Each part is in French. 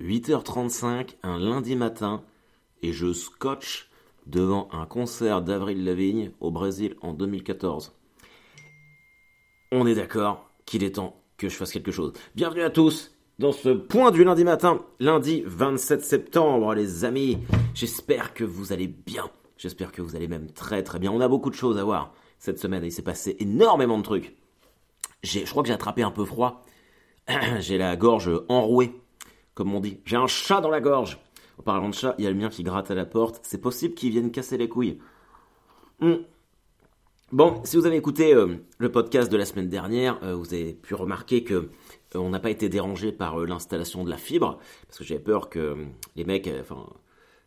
8h35 un lundi matin et je scotch devant un concert d'Avril Lavigne au Brésil en 2014. On est d'accord qu'il est temps que je fasse quelque chose. Bienvenue à tous dans ce point du lundi matin, lundi 27 septembre les amis. J'espère que vous allez bien. J'espère que vous allez même très très bien. On a beaucoup de choses à voir cette semaine il s'est passé énormément de trucs. je crois que j'ai attrapé un peu froid. j'ai la gorge enrouée comme on dit. J'ai un chat dans la gorge. En parlant de chat, il y a le mien qui gratte à la porte. C'est possible qu'il vienne casser les couilles. Hmm. Bon, si vous avez écouté euh, le podcast de la semaine dernière, euh, vous avez pu remarquer que euh, on n'a pas été dérangé par l'installation de la fibre, parce que j'avais peur que les mecs, enfin,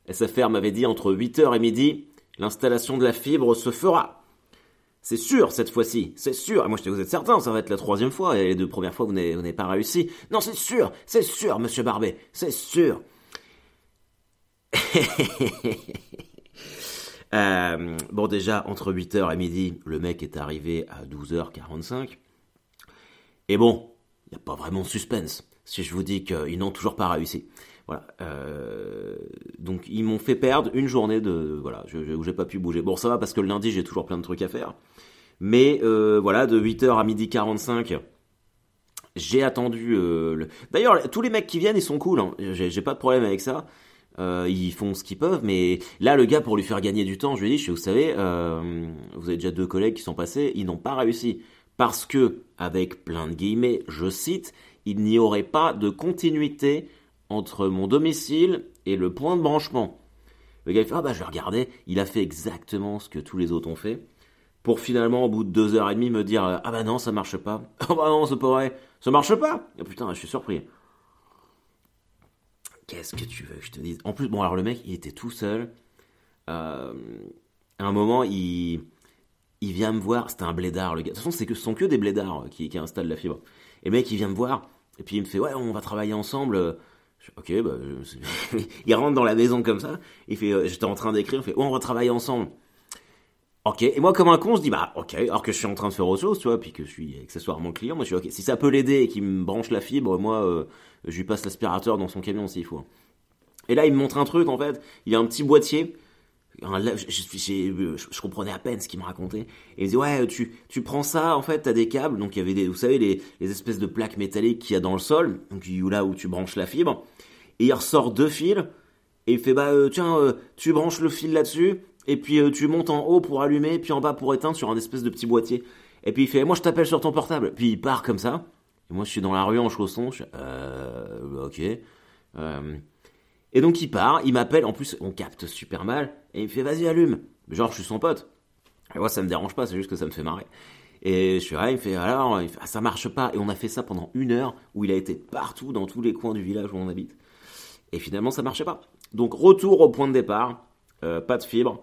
SFR m'avait dit entre 8h et midi, l'installation de la fibre se fera. C'est sûr cette fois-ci, c'est sûr. Et moi je vous êtes certain, ça va être la troisième fois. Et les deux premières fois vous n'avez pas réussi. Non, c'est sûr, c'est sûr, Monsieur Barbet, c'est sûr. Euh, bon déjà entre 8h et midi, le mec est arrivé à 12h45. Et bon, il n'y a pas vraiment de suspense si je vous dis qu'ils n'ont toujours pas réussi. Voilà. Euh, donc ils m'ont fait perdre une journée de voilà, je, où j'ai pas pu bouger. Bon, ça va parce que le lundi j'ai toujours plein de trucs à faire. Mais euh, voilà, de 8h à midi 45, j'ai attendu. Euh, D'ailleurs, tous les mecs qui viennent, ils sont cool. Hein. J'ai pas de problème avec ça. Ils font ce qu'ils peuvent, mais là, le gars, pour lui faire gagner du temps, je lui ai dit, vous savez, vous avez déjà deux collègues qui sont passés, ils n'ont pas réussi. Parce que, avec plein de guillemets, je cite, il n'y aurait pas de continuité entre mon domicile et le point de branchement. Le gars il fait, ah bah je vais regarder, il a fait exactement ce que tous les autres ont fait, pour finalement, au bout de deux heures et demie, me dire, ah bah non, ça marche pas. Ah bah non, c'est pas vrai, ça marche pas. Oh putain, je suis surpris. Qu'est-ce que tu veux que je te dise? En plus, bon alors le mec, il était tout seul. Euh, à un moment, il, il vient me voir, c'était un blédard le gars. De toute façon, c'est que, ce sont que des blédards qui, qui installent la fibre. Et le mec, il vient me voir, et puis il me fait, ouais, on va travailler ensemble. Ok, bah, il rentre dans la maison comme ça. Il fait, euh, j'étais en train d'écrire. Il fait, oh, on va travailler ensemble. Ok. Et moi, comme un con, je dis, bah, ok. Alors que je suis en train de faire autre chose, tu vois, puis que je suis accessoirement client, moi, je suis ok. Si ça peut l'aider et qu'il me branche la fibre, moi, euh, je lui passe l'aspirateur dans son camion s'il faut. Et là, il me montre un truc, en fait. Il y a un petit boîtier. Je, comprenais à peine ce qu'il me racontait. Et il dit, ouais, tu, tu prends ça, en fait, t'as des câbles. Donc, il y avait des, vous savez, les, les espèces de plaques métalliques qu'il y a dans le sol. Donc, là où tu branches la fibre et il ressort deux fils, et il fait bah euh, tiens, euh, tu branches le fil là-dessus, et puis euh, tu montes en haut pour allumer, puis en bas pour éteindre sur un espèce de petit boîtier. Et puis il fait moi je t'appelle sur ton portable, puis il part comme ça. Et moi je suis dans la rue en chaussons, je euh, ok. et donc il part, il m'appelle, en plus on capte super mal, et il me fait vas-y allume. Genre je suis son pote. Et moi ça me dérange pas, c'est juste que ça me fait marrer. Et je suis là, il me fait alors, ah, ça marche pas. Et on a fait ça pendant une heure où il a été partout dans tous les coins du village où on habite. Et finalement, ça marchait pas. Donc retour au point de départ, euh, pas de fibre.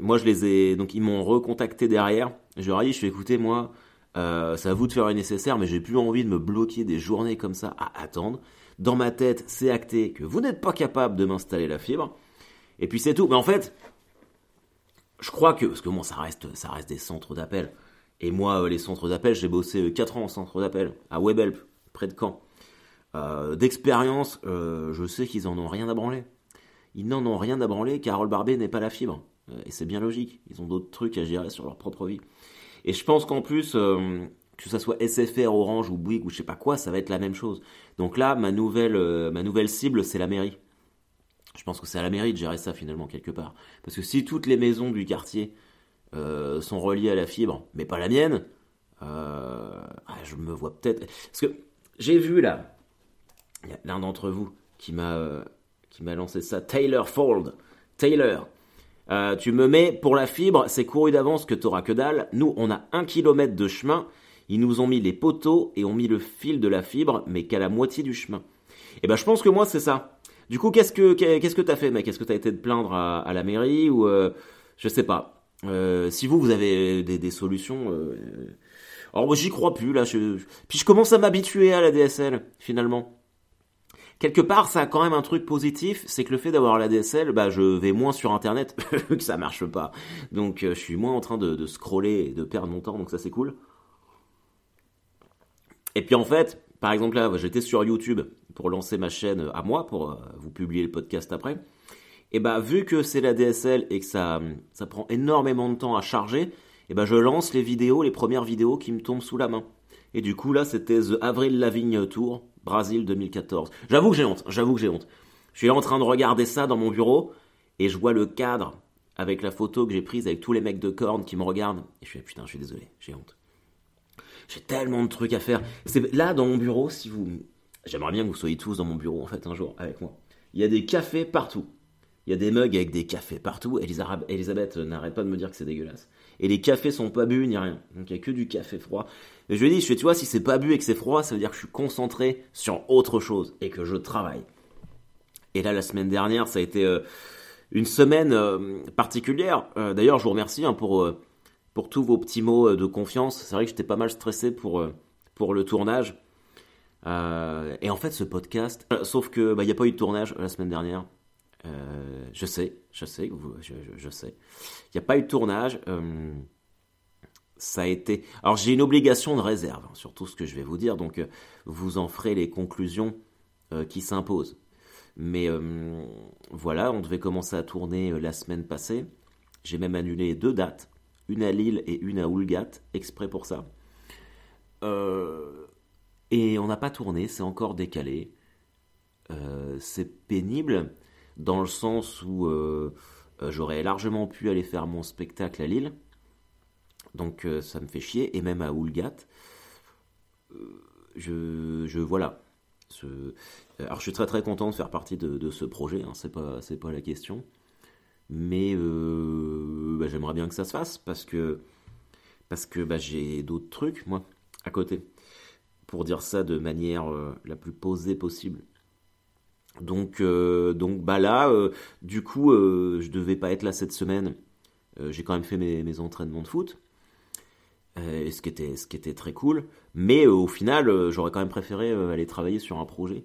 Moi, je les ai, donc ils m'ont recontacté derrière. Je leur ai dit, je suis écouté, moi, euh, c'est à vous de faire le nécessaire, mais j'ai plus envie de me bloquer des journées comme ça à attendre. Dans ma tête, c'est acté que vous n'êtes pas capable de m'installer la fibre. Et puis c'est tout. Mais en fait, je crois que, parce que moi, ça reste, ça reste des centres d'appel. Et moi, euh, les centres d'appel, j'ai bossé 4 ans en centre d'appel, à Webhelp, près de Caen. Euh, d'expérience, euh, je sais qu'ils en ont rien à branler. Ils n'en ont rien à branler. Carole Barbet n'est pas la fibre. Euh, et c'est bien logique. Ils ont d'autres trucs à gérer sur leur propre vie. Et je pense qu'en plus, que ça soit SFR, Orange ou Bouygues ou je sais pas quoi, ça va être la même chose. Donc là, ma nouvelle, ma nouvelle cible, c'est la mairie. Je pense que c'est à la mairie de gérer ça finalement quelque part. Parce que si toutes les maisons du quartier sont reliées à la fibre, mais pas la mienne, ah, je me vois peut-être. Parce que j'ai vu là, il y a l'un d'entre vous qui m'a euh, qui m'a lancé ça. Taylor Fold. Taylor. Euh, tu me mets pour la fibre, c'est couru d'avance que t'auras que dalle. Nous, on a un kilomètre de chemin. Ils nous ont mis les poteaux et ont mis le fil de la fibre, mais qu'à la moitié du chemin. Et eh ben, je pense que moi, c'est ça. Du coup, qu'est-ce que qu'est-ce que t'as fait, mec? Est-ce que t'as été te plaindre à, la mairie ou euh, je sais pas. si vous, vous avez des, des solutions. Alors moi, j'y crois plus là. Je... Puis je commence à m'habituer à la DSL finalement quelque part, ça a quand même un truc positif, c'est que le fait d'avoir la DSL, bah, je vais moins sur Internet, que ça marche pas. Donc, euh, je suis moins en train de, scroller et de perdre mon temps, donc ça c'est cool. Et puis en fait, par exemple là, j'étais sur YouTube pour lancer ma chaîne à moi, pour vous publier le podcast après. Et bah vu que c'est la DSL et que ça, ça prend énormément de temps à charger, et ben je lance les vidéos, les premières vidéos qui me tombent sous la main. Et du coup là c'était The Avril Lavigne Tour, Brésil 2014. J'avoue que j'ai honte, j'avoue que j'ai honte. Je suis en train de regarder ça dans mon bureau et je vois le cadre avec la photo que j'ai prise avec tous les mecs de corne qui me regardent. Et je suis putain, je suis désolé, j'ai honte. J'ai tellement de trucs à faire. C'est là dans mon bureau, si vous, j'aimerais bien que vous soyez tous dans mon bureau en fait un jour avec moi. Il y a des cafés partout. Il y a des mugs avec des cafés partout. Elisabeth n'arrête pas de me dire que c'est dégueulasse. Et les cafés sont pas bu ni rien. Donc il y a que du café froid. Et je lui ai dit, tu vois, si c'est pas bu et que c'est froid, ça veut dire que je suis concentré sur autre chose et que je travaille. Et là, la semaine dernière, ça a été euh, une semaine euh, particulière. Euh, d'ailleurs, je vous remercie hein, pour, pour tous vos petits mots de confiance. C'est vrai que j'étais pas mal stressé pour, pour le tournage. et en fait, ce podcast, sauf que bah, n'y a pas eu de tournage la semaine dernière. je sais, je sais, je, sais. Il n'y a pas eu de tournage. ça a été. Alors j'ai une obligation de réserve hein, sur tout ce que je vais vous dire, donc vous en ferez les conclusions qui s'imposent. Mais euh, voilà, on devait commencer à tourner euh, la semaine passée. J'ai même annulé deux dates, une à Lille et une à Oulgat, exprès pour ça. Euh, et on n'a pas tourné, c'est encore décalé. c'est pénible dans le sens où j'aurais largement pu aller faire mon spectacle à Lille. Donc ça me fait chier, et même à Oulgat. je, voilà, alors je suis très très content de faire partie de, ce projet, hein, c'est pas pas la question, mais euh, bah, j'aimerais bien que ça se fasse parce que parce que bah, j'ai d'autres trucs moi à côté pour dire ça de manière euh, la plus posée possible. Donc euh, donc bah là du coup je devais pas être là cette semaine. j'ai quand même fait mes entraînements de foot ce, qui était, ce qui était très cool. Mais au final, j'aurais quand même préféré aller travailler sur un projet.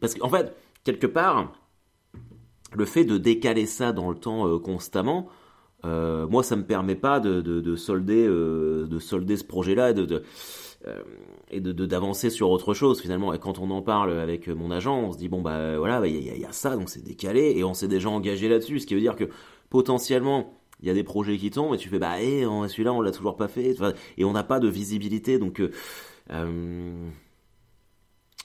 parce qu'en fait, quelque part, le fait de décaler ça dans le temps constamment, moi, ça me permet pas de, de, solder, de solder ce projet-là et de, et de d'avancer sur autre chose finalement. Et quand on en parle avec mon agent, on se dit bon bah voilà, bah, il y, y, a ça, donc c'est décalé et on s'est déjà engagé là-dessus, ce qui veut dire que potentiellement il y a des projets qui tombent et tu fais bah eh, celui-là on l'a toujours pas fait et on n'a pas de visibilité donc euh, euh,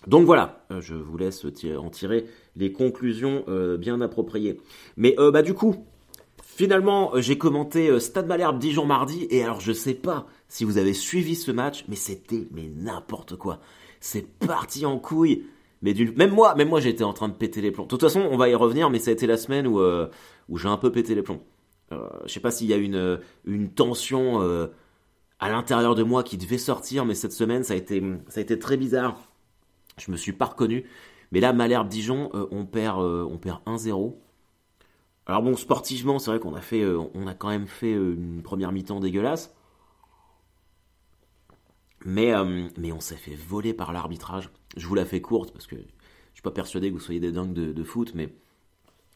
donc voilà, euh, je vous laisse en tirer les conclusions bien appropriées. Mais bah du coup, finalement j'ai commenté Stade Malherbe Dijon mardi et alors je sais pas si vous avez suivi ce match, mais c'était mais n'importe quoi. C'est parti en couille. Mais même moi, même moi j'étais en train de péter les plombs. De toute façon, on va y revenir, mais ça a été la semaine où, où j'ai un peu pété les plombs. Euh, je sais pas s'il y a une, une tension euh, à l'intérieur de moi qui devait sortir, mais cette semaine, ça a été, ça a été très bizarre. Je me suis pas reconnu. Mais là, Malherbe Dijon, euh, on perd, on perd 1-0. Alors bon, sportivement, c'est vrai qu'on a fait, on a quand même fait une première mi-temps dégueulasse. Mais, mais on s'est fait voler par l'arbitrage. Je vous la fais courte parce que je suis pas persuadé que vous soyez des dingues de, foot, mais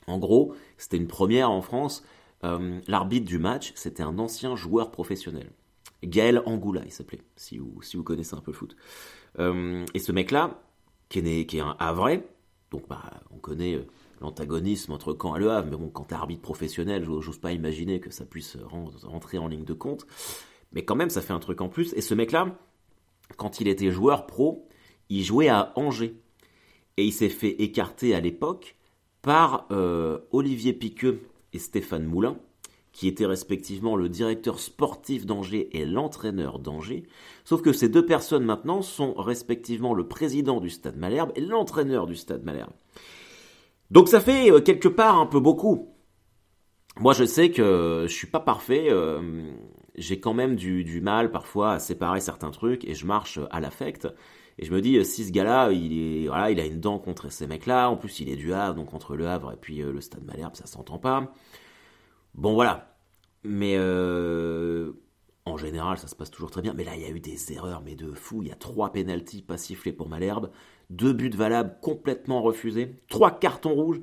en gros, c'était une première en France. Euh, l'arbitre du match, c'était un ancien joueur professionnel. Gaël Angoula, il s'appelait, si vous, si vous connaissez un peu le foot. Euh, et ce mec-là, qui est, un Havrais, donc bah, on connaît euh, l'antagonisme entre Caen et Le Havre, mais bon, quand t'es arbitre professionnel, j'ose pas imaginer que ça puisse rentrer en ligne de compte. Mais quand même, ça fait un truc en plus. Et ce mec-là, quand il était joueur pro, il jouait à Angers. Et il s'est fait écarter à l'époque par Olivier Piqueux, et Stéphane Moulin, qui étaient respectivement le directeur sportif d'Angers et l'entraîneur d'Angers, sauf que ces deux personnes maintenant sont respectivement le président du Stade Malherbe et l'entraîneur du Stade Malherbe. Donc ça fait euh, quelque part un peu beaucoup. Moi je sais que je suis pas parfait, euh, j'ai quand même du, mal parfois à séparer certains trucs et je marche à l'affect. Et je me dis, si ce gars-là, il, a une dent contre ces mecs-là, en plus il est du Havre, donc entre le Havre et puis euh, le Stade Malherbe, ça s'entend pas. Bon voilà. Mais euh, en général, ça se passe toujours très bien. Mais là, il y a eu des erreurs, mais de fou. Il y a trois pénalties pas sifflés pour Malherbe, deux buts valables complètement refusés, trois cartons rouges,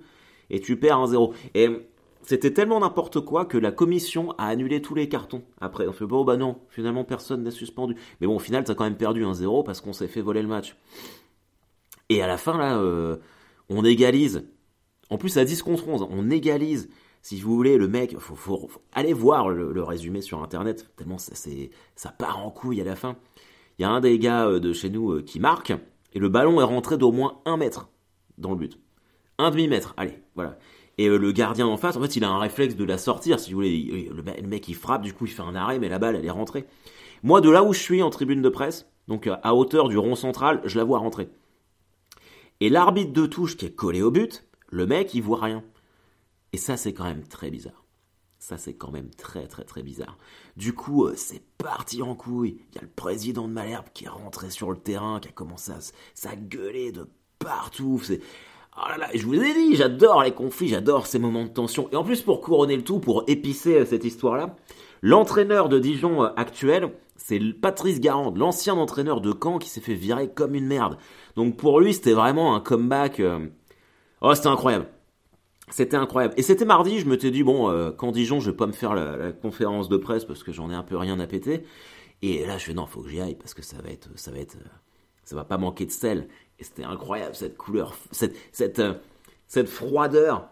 et tu perds un 0 Et c'était tellement n'importe quoi que la commission a annulé tous les cartons. Après, on fait bon, bah non, finalement personne n'a suspendu. Mais bon, au final, t'as quand même perdu un 0 parce qu'on s'est fait voler le match. Et à la fin, là, euh, on égalise. En plus, à 10 contre 11, on égalise. Si vous voulez, le mec, faut, aller voir le, résumé sur internet, tellement ça, ça part en couille à la fin. Il y a un des gars euh, de chez nous euh, qui marque, et le ballon est rentré d'au moins un mètre dans le but. Un demi-mètre, allez, voilà. Et euh, le gardien en face, en fait, il a un réflexe de la sortir, si vous voulez. Le, mec, il frappe, du coup, il fait un arrêt, mais la balle, elle est rentrée. Moi, de là où je suis en tribune de presse, donc à hauteur du rond central, je la vois rentrer. Et l'arbitre de touche qui est collé au but, le mec, il voit rien. Et ça, c'est quand même très bizarre. Ça, c'est quand même très, très, très bizarre. Du coup, euh, c'est parti en couille. Il y a le président de Malherbe qui est rentré sur le terrain, qui a commencé à, à gueuler de partout. C'est Oh là là, je vous ai dit, j'adore les conflits, j'adore ces moments de tension. Et en plus, pour couronner le tout, pour épicer euh, cette histoire-là, l'entraîneur de Dijon euh, actuel, c'est Patrice Garande, l'ancien entraîneur de Caen qui s'est fait virer comme une merde. Donc pour lui, c'était vraiment un comeback. Oh, c'était incroyable. C'était incroyable. Et c'était mardi, je me suis dit, bon, quand Dijon, je vais pas me faire la, conférence de presse parce que j'en ai un peu rien à péter. Et là, je fais, non, faut que j'y aille parce que ça va être, ça va être, ça va pas manquer de sel. Et c'était incroyable, cette couleur, cette, cette, euh, cette froideur.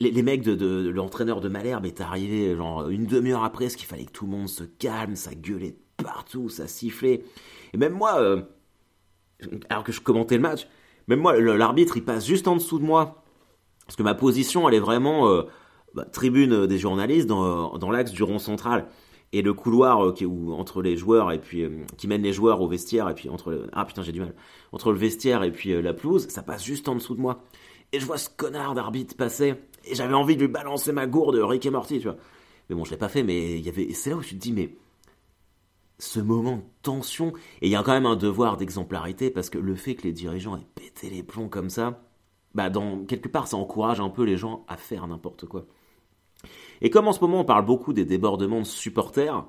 Les, mecs de, de, l'entraîneur de Malherbe est arrivé genre une demi-heure après, ce qu'il fallait que tout le monde se calme, ça gueulait partout, ça sifflait. Et même moi, euh, alors que je commentais le match, même moi, l'arbitre, il passe juste en dessous de moi. Parce que ma position, elle est vraiment euh, bah, tribune des journalistes dans, l'axe du rond central. Et le couloir euh, qui entre les joueurs et puis euh, qui mène les joueurs au vestiaire et puis entre ah putain j'ai du mal. Entre le vestiaire et puis la pelouse ça passe juste en dessous de moi. Et je vois ce connard d'arbitre passer. Et j'avais envie de lui balancer ma gourde Rick et Morty tu vois. Mais bon je l'ai pas fait mais il y avait c'est là où je te dis mais ce moment de tension et il y a quand même un devoir d'exemplarité parce que le fait que les dirigeants aient pété les plombs comme ça bah dans quelque part ça encourage un peu les gens à faire n'importe quoi et comme en ce moment on parle beaucoup des débordements de supporters,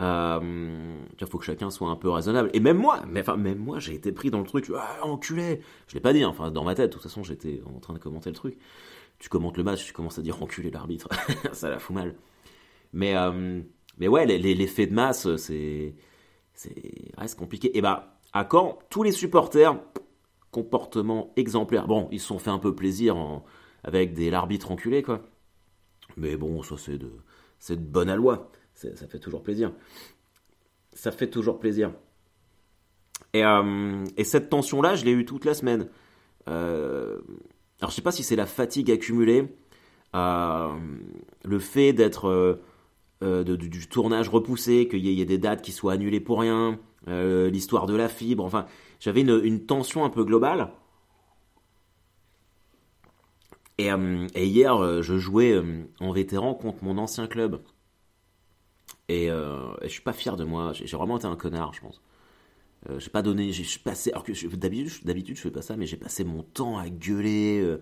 euh, il faut que chacun soit un peu raisonnable. Et même moi, mais enfin même moi, j'ai été pris dans le truc. Ah, enculé. Je l'ai pas dit. Hein, enfin, dans ma tête, de toute façon, j'étais en train de commenter le truc. Tu commentes le match, tu commences à dire enculé l'arbitre. ça la fout mal. Mais euh, mais ouais, l'effet de masse, c'est c'est compliqué. Et bah à Caen, tous les supporters comportement exemplaire. Bon, ils se sont fait un peu plaisir avec des l'arbitre enculé quoi. Mais bon, ça c'est de, c'est de bonne aloi. Ça fait toujours plaisir. Ça fait toujours plaisir. Et, euh, et cette tension-là, je l'ai eue toute la semaine. Euh, alors je sais pas si c'est la fatigue accumulée, euh, le fait d'être du, tournage repoussé, qu'il y, ait des dates qui soient annulées pour rien, l'histoire de la fibre. Enfin, j'avais une, tension un peu globale. Euh, et, hier, euh, je jouais euh, en vétéran contre mon ancien club. Et, je suis pas fier de moi. J'ai vraiment été un connard, je pense. j'ai pas donné, j'ai passé, alors d'habitude je fais pas ça, mais j'ai passé mon temps à gueuler.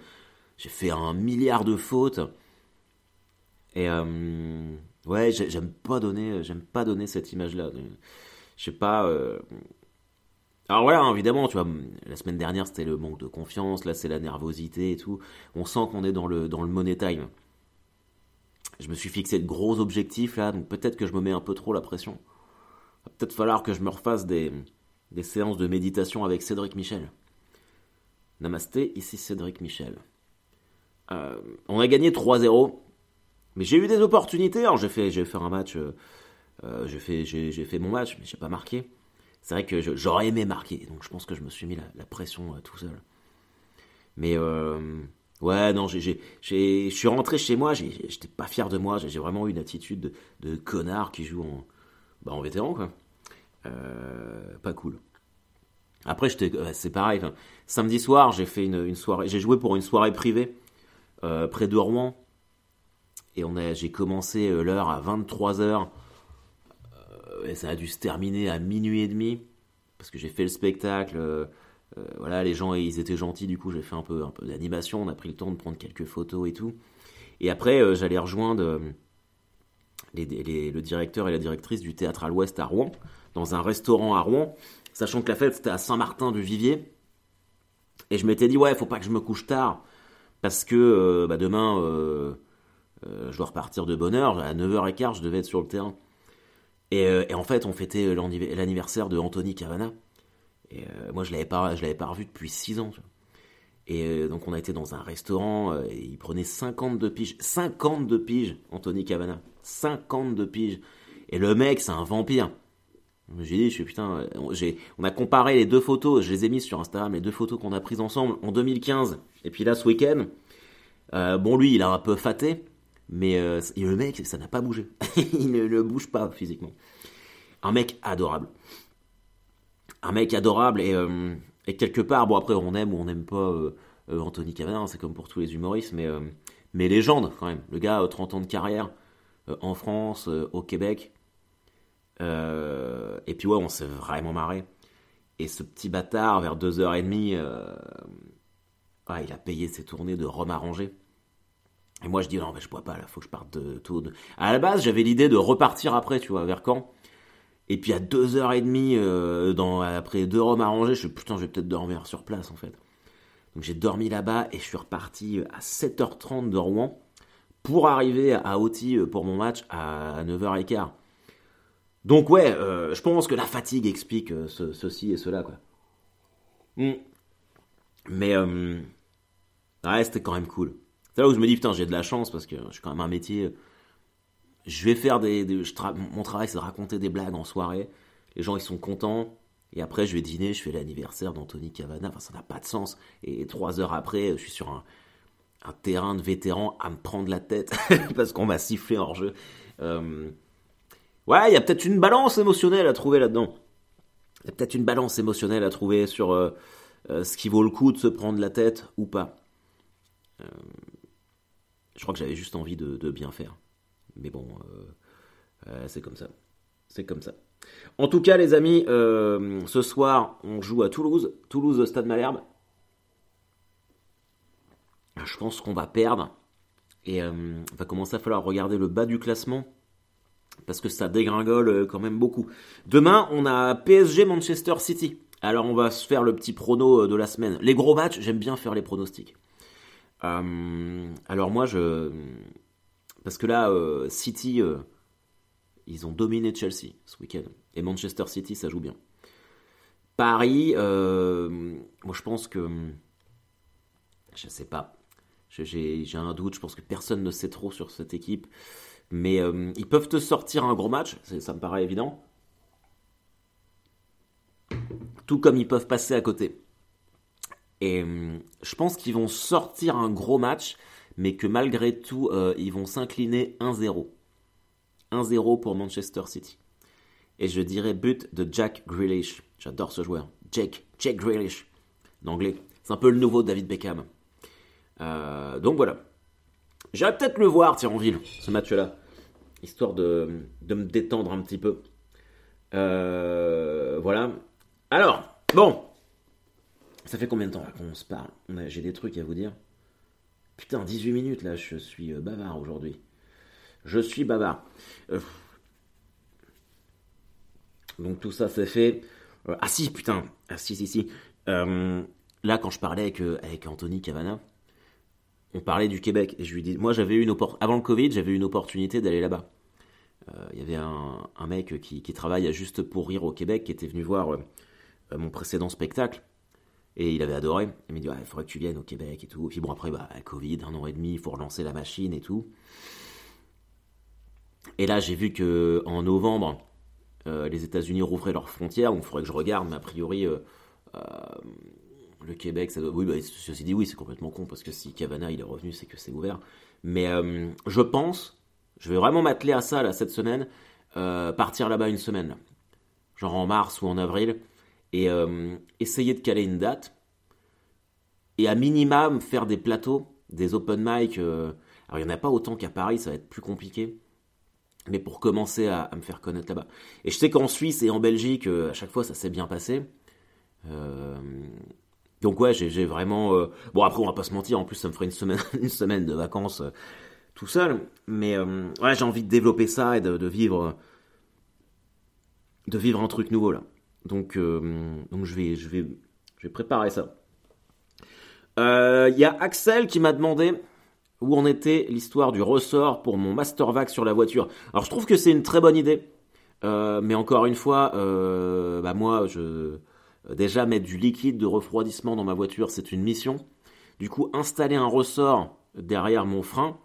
j'ai fait un milliard de fautes. Et ouais, j'aime pas donner, j'aime pas donner cette image-là. Je sais pas. Alors voilà, hein, évidemment, tu vois, la semaine dernière c'était le manque de confiance, là c'est la nervosité et tout. On sent qu'on est dans le, dans le money time. Je me suis fixé de gros objectifs là, donc peut-être que je me mets un peu trop la pression. Peut-être falloir que je me refasse des, des séances de méditation avec Cédric Michel. Namasté, ici Cédric Michel. Euh, on a gagné 3-0, mais j'ai eu des opportunités. Alors j'ai fait, j'ai fait un match, euh, euh, j'ai fait, j'ai, fait mon match, mais j'ai pas marqué c'est vrai que j'aurais aimé marquer, donc je pense que je me suis mis la, pression euh, tout seul. Mais euh, ouais, non, je suis rentré chez moi, j'étais pas fier de moi, j'ai vraiment eu une attitude de, connard qui joue en, bah, en vétéran, quoi. Euh, pas cool. Après, c'est pareil. samedi soir, j'ai fait une, soirée, j'ai joué pour une soirée privée près de Rouen, et j'ai commencé l'heure à 23 h ça a dû se terminer à minuit et demi parce que j'ai fait le spectacle. Euh, euh, voilà, les gens ils étaient gentils, du coup j'ai fait un peu, d'animation, on a pris le temps de prendre quelques photos et tout. Et après euh, j'allais rejoindre le directeur et la directrice du théâtre à l'Ouest à Rouen, dans un restaurant à Rouen, sachant que la fête c'était à Saint-Martin du Vivier. Et je m'étais dit ouais, faut pas que je me couche tard parce que bah, demain je dois repartir de bonne heure. À 9h15, je devais être sur le terrain. Et, en fait, on fêtait l'anniversaire de Anthony Cavana. Et moi, je l'avais pas, je l'avais pas revu depuis 6 ans. Et donc, on a été dans un restaurant. et il prenait 52 piges. 52 piges, Anthony Cavana. 52 piges. Et le mec, c'est un vampire. J'ai dit, je suis putain, on a comparé les deux photos, je les ai mises sur Instagram, les deux photos qu'on a prises ensemble en 2015, et puis là ce week-end. Euh, bon, lui, il a un peu faté, mais euh, le mec, ça n'a pas bougé. il ne, bouge pas physiquement. Un mec adorable. Un mec adorable, et, euh, et, quelque part, bon, après, on aime ou on n'aime pas Anthony Cavana, c'est comme pour tous les humoristes, mais, mais légende quand même. Le gars, 30 ans de carrière en France, au Québec. Euh, et puis ouais, on s'est vraiment marré. Et ce petit bâtard, vers 2h30, euh, il a payé ses tournées de rhum arrangé. Et moi je dis non mais je bois pas là, faut que je parte de tout. De... À la base j'avais l'idée de repartir après, tu vois, vers Caen. Et puis à 2h30, euh, dans, après deux rhum arrangés, je suis putain je vais peut-être dormir sur place en fait. Donc j'ai dormi là-bas et je suis reparti à 7h30 de Rouen pour arriver à Oti pour mon match à 9h15. Donc ouais, euh, je pense que la fatigue explique euh, ceci et cela, quoi. Hmm. Mais euh, ouais, c'était quand même cool. C'est là où je me dis, putain, j'ai de la chance parce que je suis quand même un métier. Je vais faire des. mon travail, c'est de raconter des blagues en soirée. Les gens, ils sont contents. Et après, je vais dîner, je fais l'anniversaire d'Anthony Cavana. Enfin, ça n'a pas de sens. Et trois heures après, je suis sur un, terrain de vétérans à me prendre la tête parce qu'on m'a sifflé hors jeu. Ouais, il y a peut-être une balance émotionnelle à trouver là-dedans. Il y a peut-être une balance émotionnelle à trouver sur euh, euh, ce qui vaut le coup de se prendre la tête ou pas. Euh, je crois que j'avais juste envie de, bien faire. Mais bon, c'est comme ça. C'est comme ça. En tout cas, les amis, ce soir, on joue à Toulouse. Toulouse, Stade Malherbe. Je pense qu'on va perdre. Et il va commencer à falloir regarder le bas du classement parce que ça dégringole euh, quand même beaucoup. Demain, on a PSG Manchester City. Alors on va se faire le petit prono euh, de la semaine. Les gros matchs, j'aime bien faire les pronostics. Euh, alors moi, je... Parce que là, City, ils ont dominé Chelsea ce week-end. Et Manchester City, ça joue bien. Paris, moi je pense que... Je sais pas. J'ai un doute, je pense que personne ne sait trop sur cette équipe. Mais euh, ils peuvent te sortir un gros match, ça me paraît évident. Tout comme ils peuvent passer à côté. Et euh, je pense qu'ils vont sortir un gros match, mais que malgré tout, euh, ils vont s'incliner 1-0. 1-0 pour Manchester City. Et je dirais but de Jack Grealish. J'adore ce joueur. Jack, Jack Grealish. D'anglais. C'est un peu le nouveau David Beckham. donc voilà. J'irai peut-être le voir, Thionville, ce match-là. Histoire de, me détendre un petit peu. Euh, voilà. Alors, bon. Ça fait combien de temps qu'on se parle J'ai des trucs à vous dire. Putain, 18 minutes là, je suis euh, bavard aujourd'hui. Je suis bavard. Euh, donc tout ça c'est fait. ah si, putain. Ah si, si, si. là, quand je parlais avec, avec Anthony Cavana, on parlait du Québec et je lui dis, moi j'avais une avant le Covid, j'avais une opportunité d'aller là-bas. Euh, il y avait un, mec qui, travaille Juste pour rire au Québec qui était venu voir euh, euh, mon précédent spectacle et il avait adoré. Il m'a dit, il faudrait que tu viennes au Québec et tout. Et puis bon, après, bah, Covid, un an et demi, il faut relancer la machine et tout. Et là, j'ai vu que en novembre, les États-Unis rouvraient leurs frontières, donc il faudrait que je regarde, mais a priori, le Québec, ça doit... Oui, bah, ceci dit, oui, c'est complètement con, parce que si Cavana il est revenu, c'est que c'est ouvert. Mais euh, je pense, je vais vraiment m'atteler à ça, là, cette semaine, euh, partir là-bas une semaine, genre en mars ou en avril, et euh, essayer de caler une date, et à minimum faire des plateaux, des open mic. alors, il n'y en a pas autant qu'à Paris, ça va être plus compliqué. Mais pour commencer à, me faire connaître là-bas. Et je sais qu'en Suisse et en Belgique, à chaque fois, ça s'est bien passé. Euh, donc ouais, j'ai vraiment... Euh, bon après on va pas se mentir, en plus ça me ferait une semaine, une semaine de vacances euh, tout seul. Mais euh, ouais, j'ai envie de développer ça et de, vivre... de vivre un truc nouveau là. Donc, donc je, vais, je, vais, je vais préparer ça. Il y a Axel qui m'a demandé où en était l'histoire du ressort pour mon Master Vac sur la voiture. Alors je trouve que c'est une très bonne idée, euh, mais encore une fois, euh, bah moi, je déjà mettre du liquide de refroidissement dans ma voiture, c'est une mission. Du coup, installer un ressort derrière mon frein,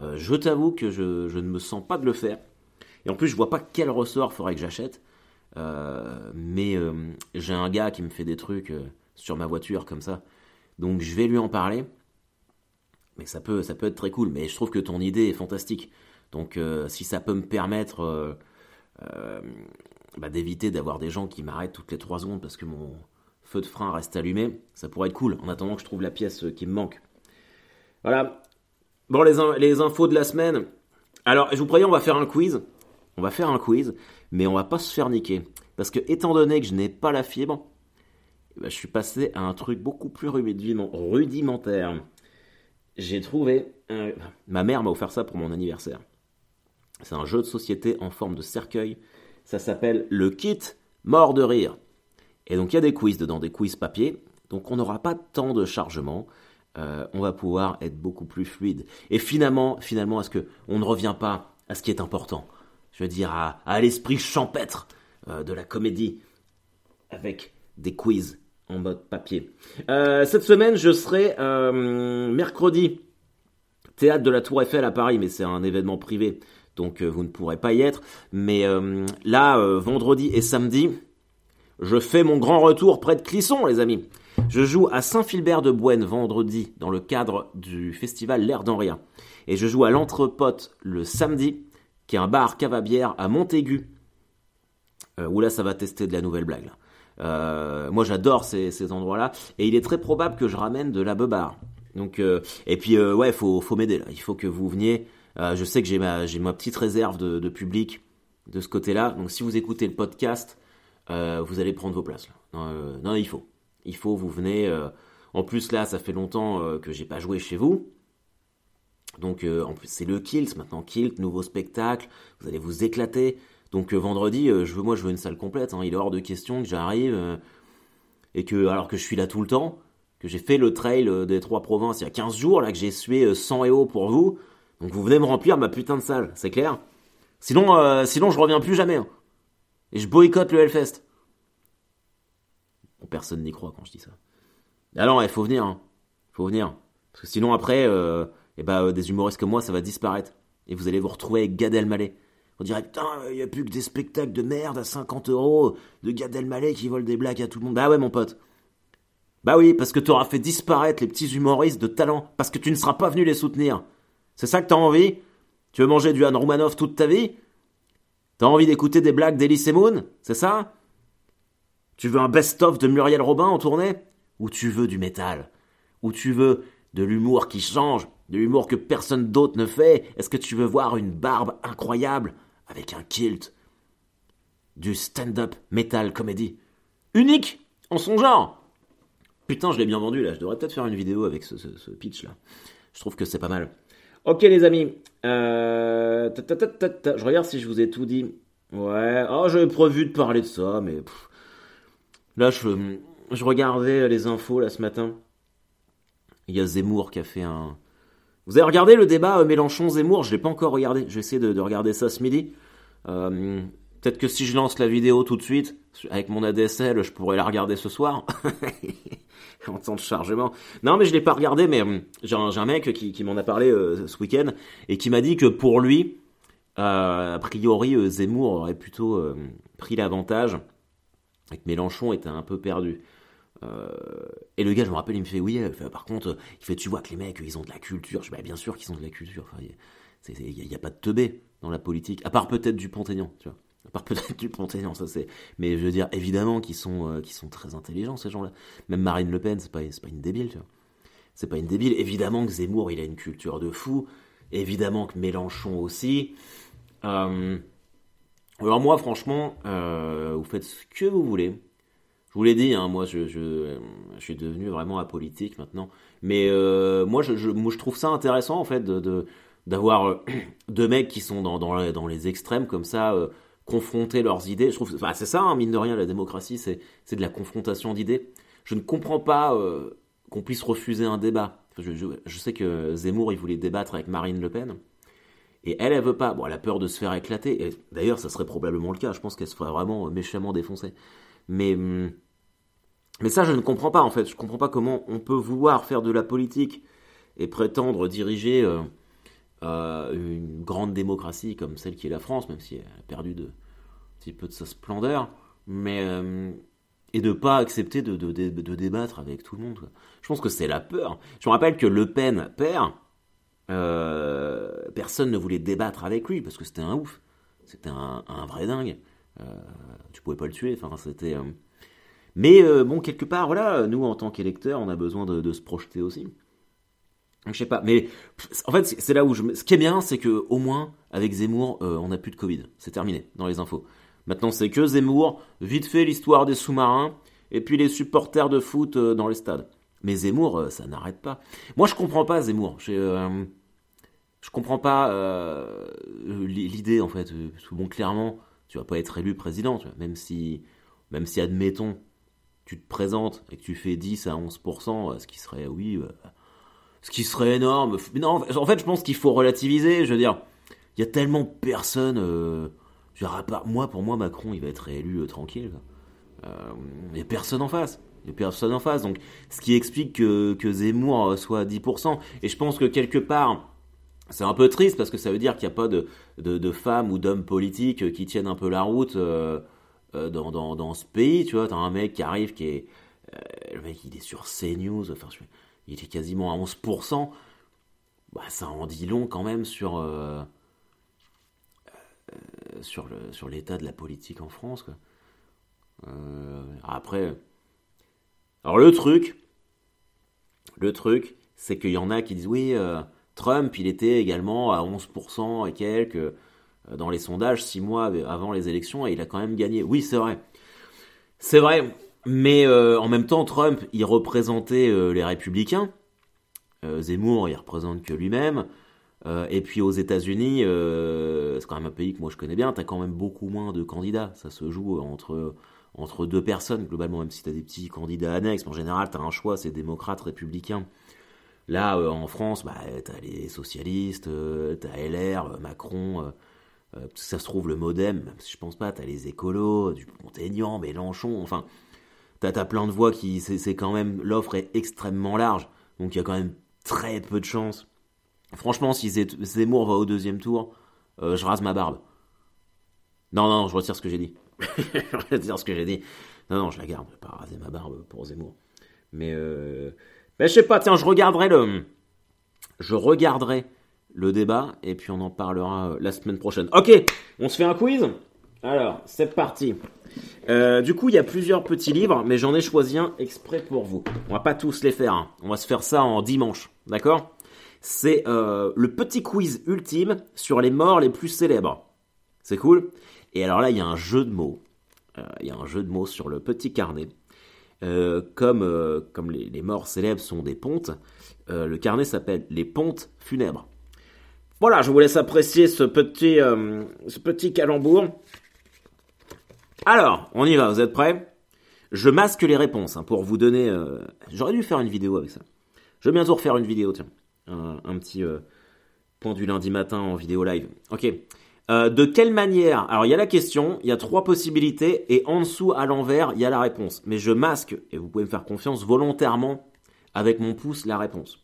euh, je t'avoue que je, ne me sens pas de le faire. Et en plus, je vois pas quel ressort faudrait que j'achète. Mais j'ai un gars qui me fait des trucs sur ma voiture comme ça. Donc je vais lui en parler. Mais ça peut, ça peut être très cool. Mais je trouve que ton idée est fantastique. Donc euh, si ça peut me permettre euh, euh, bah, d'éviter d'avoir des gens qui m'arrêtent toutes les 3 secondes parce que mon feu de frein reste allumé, ça pourrait être cool. En attendant que je trouve la pièce qui me manque. Voilà. Bon, les, les infos de la semaine. Alors, je vous préviens, on va faire un quiz. On va faire un quiz, mais on va pas se faire niquer. Parce que étant donné que je n'ai pas la fibre, bah, je suis passé à un truc beaucoup plus rudimentaire. J'ai trouvé... Ma mère m'a offert ça pour mon anniversaire. C'est un jeu de société en forme de cercueil. Ça s'appelle le kit mort de rire. Et donc il y a des quiz dedans, des quiz papier. Donc on n'aura pas tant de chargement. Euh, on va pouvoir être beaucoup plus fluide. Et finalement, finalement, est-ce que on ne revient pas à ce qui est important? Je veux dire à, l'esprit champêtre euh, de la comédie avec des quiz en mode papier. Euh, cette semaine, je serai euh, mercredi théâtre de la Tour Eiffel à Paris, mais c'est un événement privé, donc vous ne pourrez pas y être. Mais là, vendredi et samedi, je fais mon grand retour près de Clisson, les amis. Je joue à Saint-Philbert de Boine vendredi dans le cadre du festival L'air d'Henrien. Et je joue à l'Entrepote le samedi, qui est un bar cave à Montaigu. où là, ça va tester de la nouvelle blague. Euh, moi, j'adore ces, endroits-là. Et il est très probable que je ramène de la beubare. Donc, euh, et puis, euh, ouais, faut, faut m'aider là. Il faut que vous veniez. je sais que j'ai ma, petite réserve de, public de ce côté-là. Donc, si vous écoutez le podcast, vous allez prendre vos places. Là. Non, il faut. Il faut, vous venez. en plus, là, ça fait longtemps que j'ai pas joué chez vous. Donc, plus, c'est le Kilt maintenant. Kilt, nouveau spectacle. Vous allez vous éclater. Donc euh, vendredi, euh, je veux, moi je veux une salle complète. Hein. Il est hors de question que j'arrive euh, et que, alors que je suis là tout le temps, que j'ai fait le trail des trois provinces il y a 15 jours, là que j'ai sué 100 EO pour vous. Donc vous venez me remplir ma putain de salle, c'est clair Sinon, sinon je reviens plus jamais. Hein. Et je boycotte le Hellfest. Personne n'y croit quand je dis ça. Alors, il faut venir. Hein. faut venir. Parce que sinon après, eh ben, des humoristes comme moi, ça va disparaître. Et vous allez vous retrouver avec Gad. On dirait, putain, il n'y a plus que des spectacles de merde à 50 euros, de Gad Elmaleh qui vole des blagues à tout le monde. Bah ouais, mon pote. Bah oui, parce que tu auras fait disparaître les petits humoristes de talent, parce que tu ne seras pas venu les soutenir. C'est ça que t'as envie? Tu veux manger du Han Roumanoff toute ta vie? T'as envie d'écouter des blagues d'Elise Moon? C'est ça? Tu veux un best-of de Muriel Robin en tournée? Ou tu veux du métal? Ou tu veux de l'humour qui change? De l'humour que personne d'autre ne fait Est-ce que tu veux voir une barbe incroyable avec un kilt, du stand-up metal comedy, unique en son genre. Putain, je l'ai bien vendu là, je devrais peut-être faire une vidéo avec ce, pitch là. Je trouve que c'est pas mal. Ok les amis, euh, je regarde si je vous ai tout dit. Ouais, oh, j'avais prévu de parler de ça, mais là je, je regardais les infos là ce matin. Il y a Zemmour qui a fait un, vous avez regardé le débat euh, Mélenchon-Zemmour? Je l'ai pas encore regardé. J'ai essayé de, regarder ça ce midi. Euh, peut-être que si je lance la vidéo tout de suite, avec mon ADSL, je pourrais la regarder ce soir. en temps de chargement. Non, mais je l'ai pas regardé, mais euh, j'ai un, mec qui, m'en a parlé ce week-end et qui m'a dit que pour lui, a priori, Zemmour aurait plutôt pris l'avantage et que Mélenchon était un peu perdu. Euh, et le gars, je me rappelle, il me fait oui. par contre, il fait tu vois que les mecs, ils ont de la culture. Je dis bah, bien sûr qu'ils ont de la culture. il n'y a, pas de teubé dans la politique, à part peut-être du Pont-Aignan, tu vois. À part peut-être du Pont-Aignan, ça c'est. Mais je veux dire, évidemment qu'ils sont, euh, sont très intelligents ces gens-là. Même Marine Le Pen, c'est pas, pas une débile, tu vois. C'est pas une débile. Évidemment que Zemmour, il a une culture de fou. Évidemment que Mélenchon aussi. Euh, alors moi, franchement, vous faites ce que vous voulez. Je vous l'ai dit, hein, moi je, je, suis devenu vraiment apolitique maintenant. Mais euh, moi, je, trouve ça intéressant en fait d'avoir euh, deux mecs qui sont dans, les, extrêmes comme ça, euh, confronter leurs idées. Je trouve, c'est ça, hein, mine de rien, la démocratie, c'est de la confrontation d'idées. Je ne comprends pas qu'on puisse refuser un débat. Je, sais que Zemmour, il voulait débattre avec Marine Le Pen. Et elle, elle veut pas. Bon, elle a peur de se faire éclater. D'ailleurs, ça serait probablement le cas. Je pense qu'elle se ferait vraiment méchamment défoncer. Mais, hum, mais ça, je ne comprends pas en fait. Je ne comprends pas comment on peut vouloir faire de la politique et prétendre diriger euh, euh, une grande démocratie comme celle qui est la France, même si elle a perdu de, un petit peu de sa splendeur, mais hum, et de pas accepter de, de, de, débattre avec tout le monde. Je pense que c'est la peur. Je me rappelle que Le Pen père, euh, personne ne voulait débattre avec lui parce que c'était un ouf, c'était un, un, vrai dingue. Euh, tu pouvais pas le tuer. Enfin, c'était. Euh, mais euh, bon, quelque part, voilà, nous en tant qu'électeurs, on a besoin de, se projeter aussi. Je sais pas, mais en fait, c'est là où. Ce qui est bien, c'est que au moins avec Zemmour, on n'a plus de Covid. C'est terminé dans les infos. Maintenant, c'est que Zemmour, vite fait l'histoire des sous-marins, et puis les supporters de foot dans les stades. Mais Zemmour, ça n'arrête pas. Moi, je comprends pas Zemmour. Je, je comprends pas l'idée en fait. Bon, clairement, tu vas pas être élu président, même si, même si admettons, tu te présentes et que tu fais 10 à 11%, ce qui serait, oui, euh, ce qui serait énorme. Non, en fait, je pense qu'il faut relativiser. Je veux dire, il y a tellement personne. Euh, je moi, pour moi, Macron, il va être élu euh, tranquille. Il n'y a personne en face. Il n'y a personne en face. Donc, ce qui explique que, que Zemmour soit à 10%. Et je pense que quelque part, c'est un peu triste parce que ça veut dire qu'il n'y a pas de, de, femmes ou d'hommes politiques qui tiennent un peu la route euh, euh, dans, dans, dans, ce pays. Tu vois, t'as un mec qui arrive qui est. Euh, le mec, il est sur CNews, enfin, il est quasiment à 11%. Bah, ça en dit long quand même sur. sur, le, sur l'état de la politique en France. Quoi. après. Alors, le truc. Le truc, c'est qu'il y en a qui disent oui. Trump, il était également à 11% et quelques euh, dans les sondages six mois avant les élections et il a quand même gagné. Oui, c'est vrai. C'est vrai. Mais euh, en même temps, Trump, il représentait euh, les républicains. Zemmour, il représente que lui-même. et puis aux États-Unis, c'est quand même un pays que moi je connais bien, tu as quand même beaucoup moins de candidats. Ça se joue entre, entre deux personnes, globalement, même si tu as des petits candidats annexes. En général, tu as un choix, c'est démocrate, républicain. Là, euh, en France, bah, t'as les socialistes, euh, t'as LR, euh, Macron, ça se trouve le modem, même si je pense pas, t'as les écolos, du Montaignan, Mélenchon, enfin, t'as as plein de voix qui, c'est quand même, l'offre est extrêmement large, donc il y a quand même très peu de chances. Franchement, si Zemmour va au deuxième tour, je rase ma barbe. Non, non, je retire ce que j'ai dit. je retire ce que j'ai dit. Non, non, je la garde, je vais pas raser ma barbe pour Zemmour. Mais euh, mais je sais pas, tiens, je regarderai le. Je regarderai le débat et puis on en parlera euh, la semaine prochaine. Ok, on se fait un quiz? Alors, c'est parti. Euh, du coup, il y a plusieurs petits livres, mais j'en ai choisi un exprès pour vous. On va pas tous les faire. Hein. On va se faire ça en dimanche, d'accord? C'est euh, le petit quiz ultime sur les morts les plus célèbres. C'est cool? Et alors là, il y a un jeu de mots. Il y a un jeu de mots sur le petit carnet. Euh, comme, euh, comme les, morts célèbres sont des pontes, euh, le carnet s'appelle Les pontes funèbres. Voilà, je vous laisse apprécier ce petit, ce petit calembour. Alors, on y va, vous êtes prêts? Je masque les réponses hein, pour vous donner... J'aurais dû faire une vidéo avec ça. Je vais bientôt refaire une vidéo, tiens. Un, un petit point du lundi matin en vidéo live. Ok. Euh, de quelle manière? Alors il y a la question, il y a trois possibilités et en dessous à l'envers il y a la réponse. Mais je masque et vous pouvez me faire confiance volontairement avec mon pouce la réponse.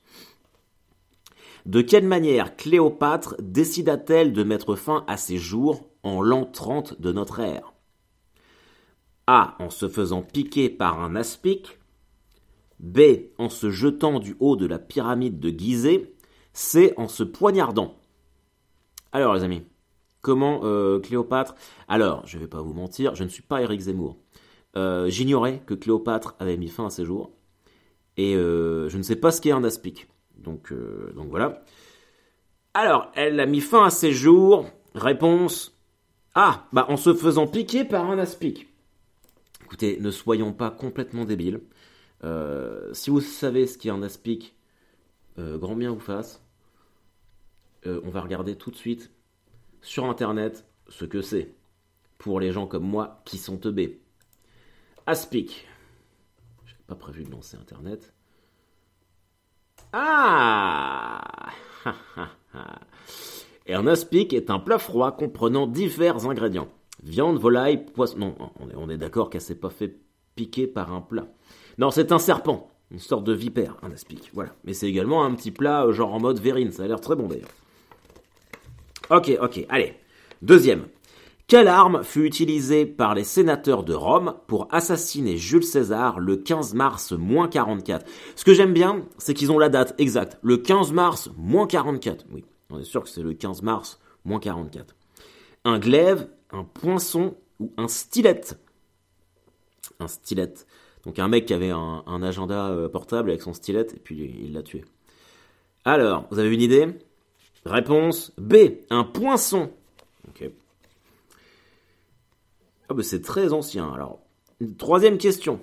De quelle manière Cléopâtre décida-t-elle de mettre fin à ses jours en l'an 30 de notre ère? A. En se faisant piquer par un aspic. B. En se jetant du haut de la pyramide de Gizeh. C. En se poignardant. Alors les amis, Comment euh, Cléopâtre Alors, je ne vais pas vous mentir, je ne suis pas Eric Zemmour. Euh, j'ignorais que Cléopâtre avait mis fin à ses jours. Et euh, je ne sais pas ce qu'est un aspic. Donc, donc voilà. Alors, elle a mis fin à ses jours. Réponse Ah, bah en se faisant piquer par un aspic. Écoutez, ne soyons pas complètement débiles. si vous savez ce qu'est un aspic, grand bien vous fasse. on va regarder tout de suite sur Internet ce que c'est pour les gens comme moi qui sont teubés. Aspic. J'ai pas prévu de lancer Internet. Ah Et un aspic est un plat froid comprenant divers ingrédients. Viande, volaille, poisson... Non, on est, est d'accord qu'elle s'est pas fait piquer par un plat. Non, c'est un serpent. Une sorte de vipère, un aspic. Voilà. Mais c'est également un petit plat, euh, genre en mode verrine. Ça a l'air très bon d'ailleurs. Ok, ok, allez. Deuxième. Quelle arme fut utilisée par les sénateurs de Rome pour assassiner Jules César le 15 mars moins 44 Ce que j'aime bien, c'est qu'ils ont la date exacte. Le 15 mars moins 44. Oui, on est sûr que c'est le 15 mars moins 44. Un glaive, un poinçon ou un stylet. Un stylet. Donc un mec qui avait un, un agenda euh, portable avec son stylet et puis il l'a tué. Alors, vous avez une idée? Réponse B, un poinçon. Ok. Ah bah c'est très ancien. Alors, troisième question.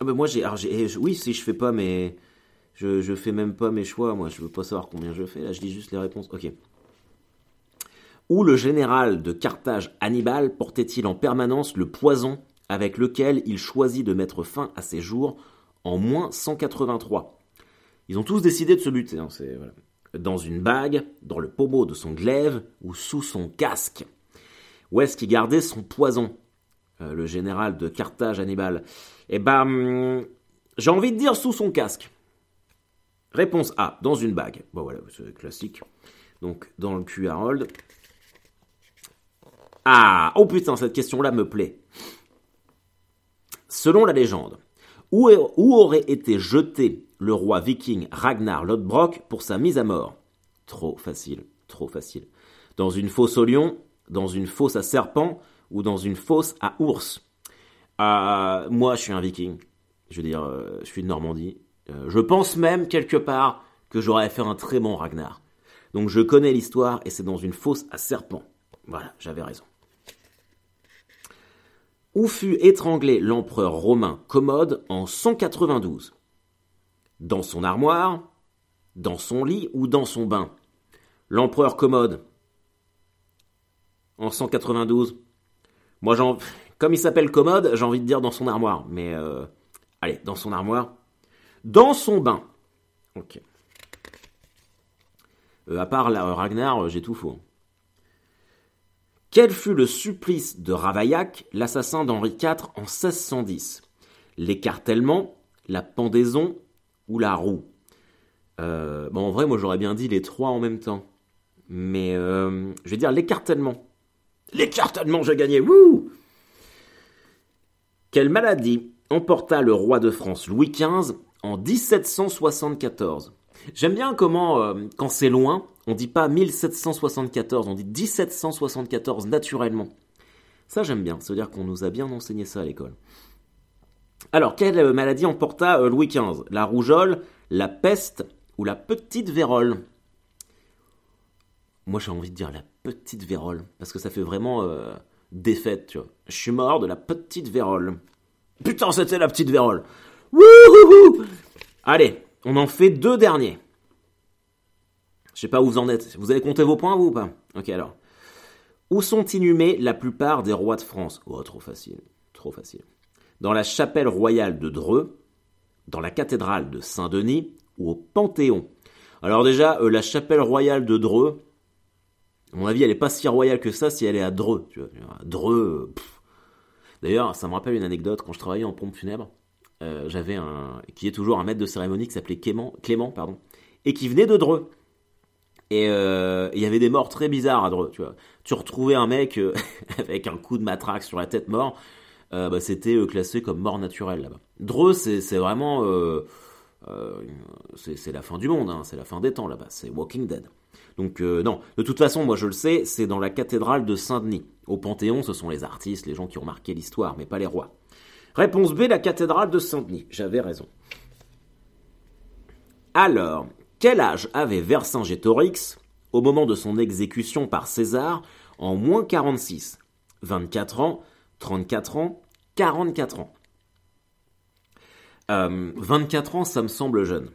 Ah bah moi j'ai, j'ai, oui si je fais pas mes, je, je fais même pas mes choix. Moi je veux pas savoir combien je fais. Là je dis juste les réponses. Ok. Où le général de Carthage Hannibal portait-il en permanence le poison avec lequel il choisit de mettre fin à ses jours en moins 183 Ils ont tous décidé de se buter. Hein, voilà. Dans une bague, dans le pommeau de son glaive ou sous son casque. Où est-ce qu'il gardait son poison euh, Le général de Carthage, Hannibal? Eh ben, hum, j'ai envie de dire sous son casque. Réponse A, dans une bague. Bon voilà, c'est classique. Donc, dans le cul Harold. Ah, oh putain, cette question-là me plaît. Selon la légende, où, aurait été jeté le roi viking Ragnar Lodbrok pour sa mise à mort Trop facile, trop facile. Dans une fosse au lion, dans une fosse à serpent ou dans une fosse à ours Euh, Moi, je suis un viking. Je veux dire, euh, je suis de Normandie. Euh, je pense même quelque part que j'aurais fait un très bon Ragnar. Donc je connais l'histoire et c'est dans une fosse à serpent. Voilà, j'avais raison. Où fut étranglé l'empereur romain Commode en 192 Dans son armoire, dans son lit ou dans son bain L'empereur Commode en 192. Moi, comme il s'appelle Commode, j'ai envie de dire dans son armoire. Mais euh, allez, dans son armoire, dans son bain. Ok. Euh, à part la Ragnar, j'ai tout faux. Quel fut le supplice de Ravaillac, l'assassin d'Henri IV en 1610 L'écartèlement, la pendaison ou la roue Euh, bon, En vrai, moi j'aurais bien dit les trois en même temps. Mais euh, je vais dire l'écartèlement. L'écartèlement, j'ai gagné Wouh Quelle maladie emporta le roi de France Louis XV en 1774 J'aime bien comment, euh, quand c'est loin, on dit pas 1774, on dit 1774 naturellement. Ça, j'aime bien. Ça veut dire qu'on nous a bien enseigné ça à l'école. Alors, quelle maladie emporta euh, Louis XV La rougeole, la peste ou la petite vérole? Moi, j'ai envie de dire la petite vérole, parce que ça fait vraiment euh, défaite, tu vois. Je suis mort de la petite vérole. Putain, c'était la petite vérole. Wouhouhou Allez, on en fait deux derniers. Je sais pas où vous en êtes. Vous avez compté vos points, vous ou pas? Ok, alors. Où sont inhumés la plupart des rois de France? Oh, trop facile. Trop facile. Dans la chapelle royale de Dreux, dans la cathédrale de Saint-Denis ou au Panthéon. Alors déjà, euh, la chapelle royale de Dreux, à mon avis, elle est pas si royale que ça si elle est à Dreux. Dreux, euh. D'ailleurs, ça me rappelle une anecdote quand je travaillais en pompe funèbre. euh, J'avais un, qui est toujours un maître de cérémonie qui s'appelait Clément, Clément, pardon, et qui venait de Dreux. Et il y avait des morts très bizarres à Dreux, tu vois. Tu retrouvais un mec avec un coup de matraque sur la tête mort, euh, bah, c'était euh, classé comme mort naturelle là-bas. Dreux, c'est vraiment, euh, c'est la fin du monde, hein, c'est la fin des temps là-bas, c'est Walking Dead. Donc non, de toute façon, moi je le sais, c'est dans la cathédrale de Saint-Denis. Au Panthéon, ce sont les artistes, les gens qui ont marqué l'histoire, mais pas les rois. Réponse B, la cathédrale de Saint-Denis. J'avais raison. Alors, quel âge avait Vercingétorix au moment de son exécution par César en moins 46 24 ans, 34 ans, 44 ans Euh, 24 ans, ça me semble jeune.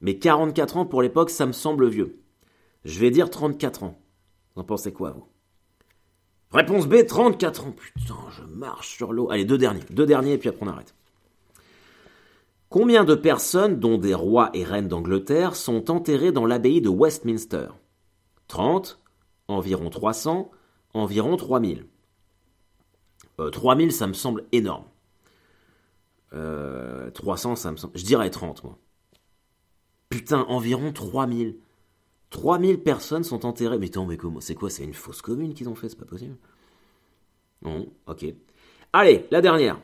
Mais 44 ans pour l'époque, ça me semble vieux. Je vais dire 34 ans. Vous en pensez quoi, vous? Réponse B, 34 ans. Putain, je marche sur l'eau. Allez, deux derniers. Deux derniers, et puis après on arrête. Combien de personnes, dont des rois et reines d'Angleterre, sont enterrées dans l'abbaye de Westminster? 30, environ 300, environ 3000. Euh, 3000, ça me semble énorme. Euh, 300, ça me semble... Je dirais 30, moi. Putain, environ 3000. 3000 personnes sont enterrées. Mais attends, mais comment C'est quoi C'est une fausse commune qu'ils ont fait C'est pas possible. Non, ok. Allez, la dernière.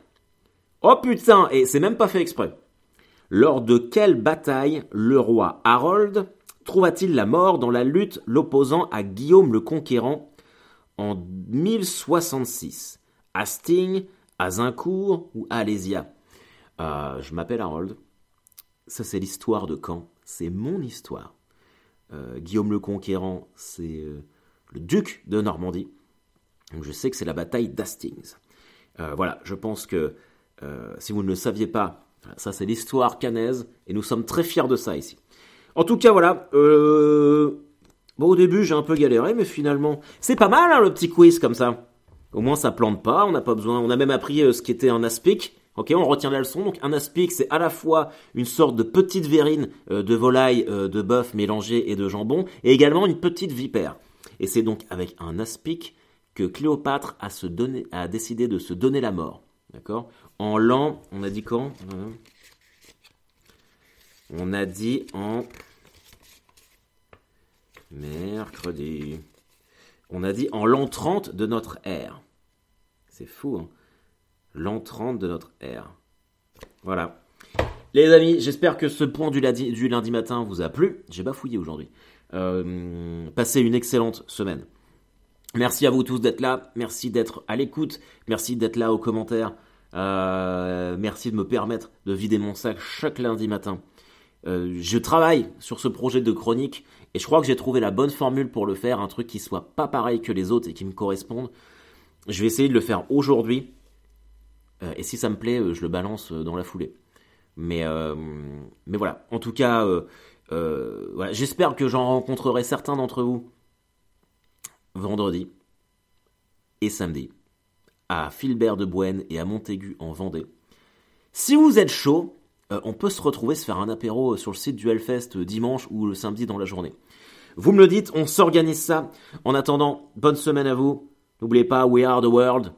Oh putain, et c'est même pas fait exprès. Lors de quelle bataille le roi Harold trouva-t-il la mort dans la lutte l'opposant à Guillaume le Conquérant en 1066 Hastings, Azincourt ou Alésia euh, Je m'appelle Harold. Ça, c'est l'histoire de Caen. C'est mon histoire. Euh, Guillaume le Conquérant, c'est euh, le duc de Normandie. Donc je sais que c'est la bataille d'Hastings. Voilà, je pense que si vous ne le saviez pas, ça c'est l'histoire canaise et nous sommes très fiers de ça ici. En tout cas, voilà. Bon, au début j'ai un peu galéré, mais finalement c'est pas mal hein, le petit quiz comme ça. Au moins ça plante pas, on n'a pas besoin. On a même appris euh, ce qu'était un aspic. Ok, on retient la leçon. Donc un aspic, c'est à la fois une sorte de petite verrine euh, de volaille, euh, de bœuf mélangée et de jambon, et également une petite vipère. Et c'est donc avec un aspic que Cléopâtre a, a décidé de se donner la mort. D'accord? En l'an, on a dit quand? On a dit en mercredi. On a dit en l'an 30 de notre ère. C'est fou, hein L'an 30 de notre ère. Voilà. Les amis, j'espère que ce point du lundi, du lundi matin vous a plu. J'ai bafouillé aujourd'hui. Euh, passez une excellente semaine. Merci à vous tous d'être là. Merci d'être à l'écoute. Merci d'être là aux commentaires. Euh, merci de me permettre de vider mon sac chaque lundi matin. Euh, je travaille sur ce projet de chronique et je crois que j'ai trouvé la bonne formule pour le faire, un truc qui soit pas pareil que les autres et qui me corresponde. Je vais essayer de le faire aujourd'hui. Euh, et si ça me plaît, euh, je le balance euh, dans la foulée. Mais, voilà. En tout cas, j'espère que j'en rencontrerai certains d'entre vous vendredi et samedi à Philbert de Boenne et à Montaigu en Vendée. Si vous êtes chaud, euh, on peut se retrouver, se faire un apéro sur le site du Hellfest dimanche ou le samedi dans la journée. Vous me le dites, on s'organise ça. En attendant, bonne semaine à vous. N'oubliez pas, we are the world.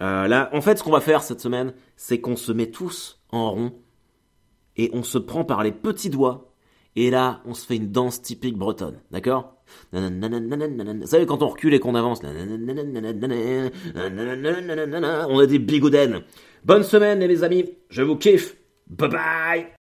Euh, là, en fait, ce qu'on va faire cette semaine, c'est qu'on se met tous en rond et on se prend par les petits doigts. Et là, on se fait une danse typique bretonne, d'accord? Vous savez, quand on recule et qu'on avance, on a des bigoudens. Bonne semaine, les amis, je vous kiffe. Bye bye